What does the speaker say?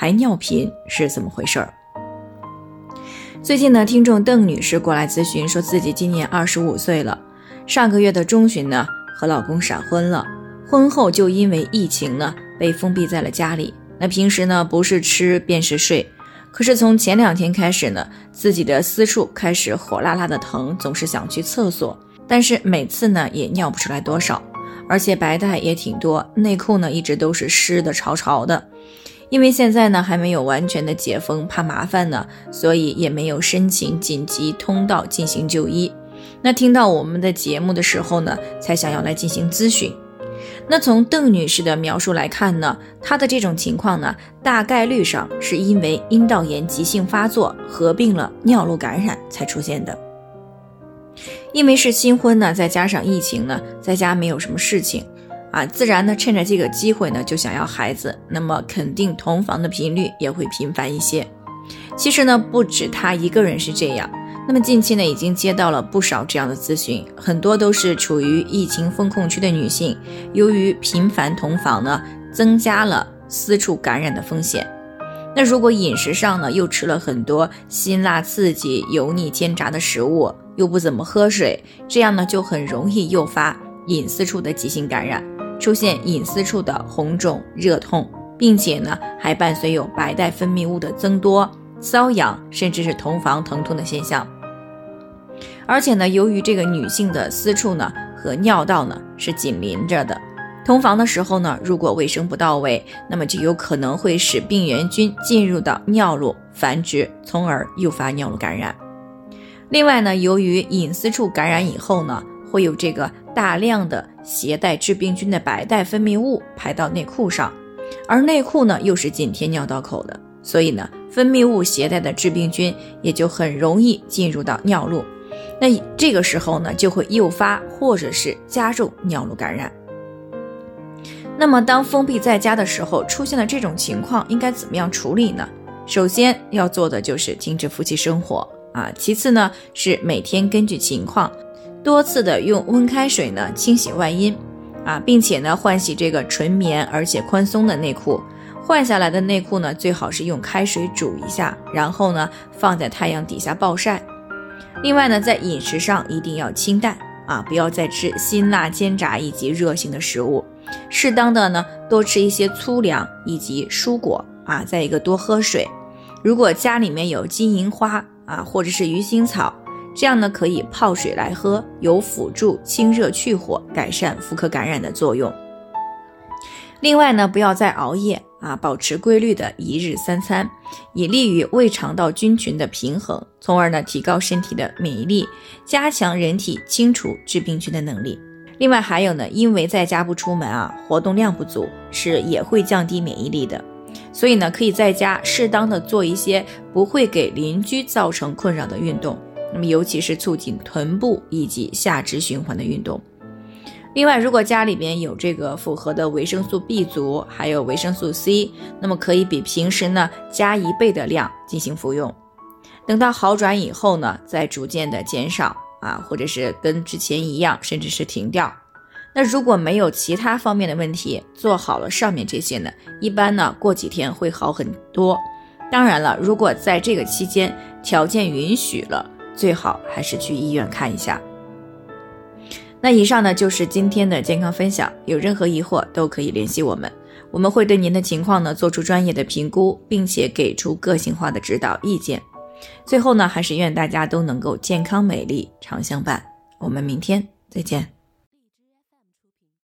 还尿频是怎么回事儿？最近呢，听众邓女士过来咨询，说自己今年二十五岁了，上个月的中旬呢和老公闪婚了，婚后就因为疫情呢被封闭在了家里。那平时呢不是吃便是睡，可是从前两天开始呢，自己的私处开始火辣辣的疼，总是想去厕所，但是每次呢也尿不出来多少。而且白带也挺多，内裤呢一直都是湿的潮潮的。因为现在呢还没有完全的解封，怕麻烦呢，所以也没有申请紧急通道进行就医。那听到我们的节目的时候呢，才想要来进行咨询。那从邓女士的描述来看呢，她的这种情况呢，大概率上是因为阴道炎急性发作合并了尿路感染才出现的。因为是新婚呢，再加上疫情呢，在家没有什么事情，啊，自然呢趁着这个机会呢就想要孩子，那么肯定同房的频率也会频繁一些。其实呢不止她一个人是这样，那么近期呢已经接到了不少这样的咨询，很多都是处于疫情封控区的女性，由于频繁同房呢，增加了私处感染的风险。那如果饮食上呢又吃了很多辛辣刺激、油腻煎炸的食物。又不怎么喝水，这样呢就很容易诱发隐私处的急性感染，出现隐私处的红肿、热痛，并且呢还伴随有白带分泌物的增多、瘙痒，甚至是同房疼痛的现象。而且呢，由于这个女性的私处呢和尿道呢是紧邻着的，同房的时候呢，如果卫生不到位，那么就有可能会使病原菌进入到尿路繁殖，从而诱发尿路感染。另外呢，由于隐私处感染以后呢，会有这个大量的携带致病菌的白带分泌物排到内裤上，而内裤呢又是紧贴尿道口的，所以呢，分泌物携带的致病菌也就很容易进入到尿路，那这个时候呢，就会诱发或者是加重尿路感染。那么当封闭在家的时候出现了这种情况，应该怎么样处理呢？首先要做的就是停止夫妻生活。啊，其次呢是每天根据情况，多次的用温开水呢清洗外阴，啊，并且呢换洗这个纯棉而且宽松的内裤，换下来的内裤呢最好是用开水煮一下，然后呢放在太阳底下暴晒。另外呢在饮食上一定要清淡啊，不要再吃辛辣煎炸以及热性的食物，适当的呢多吃一些粗粮以及蔬果啊，再一个多喝水。如果家里面有金银花。啊，或者是鱼腥草，这样呢可以泡水来喝，有辅助清热去火、改善妇科感染的作用。另外呢，不要再熬夜啊，保持规律的一日三餐，以利于胃肠道菌群的平衡，从而呢提高身体的免疫力，加强人体清除致病菌的能力。另外还有呢，因为在家不出门啊，活动量不足，是也会降低免疫力的。所以呢，可以在家适当的做一些不会给邻居造成困扰的运动，那么尤其是促进臀部以及下肢循环的运动。另外，如果家里边有这个复合的维生素 B 族，还有维生素 C，那么可以比平时呢加一倍的量进行服用。等到好转以后呢，再逐渐的减少啊，或者是跟之前一样，甚至是停掉。那如果没有其他方面的问题，做好了上面这些呢，一般呢过几天会好很多。当然了，如果在这个期间条件允许了，最好还是去医院看一下。那以上呢就是今天的健康分享，有任何疑惑都可以联系我们，我们会对您的情况呢做出专业的评估，并且给出个性化的指导意见。最后呢，还是愿大家都能够健康美丽常相伴。我们明天再见。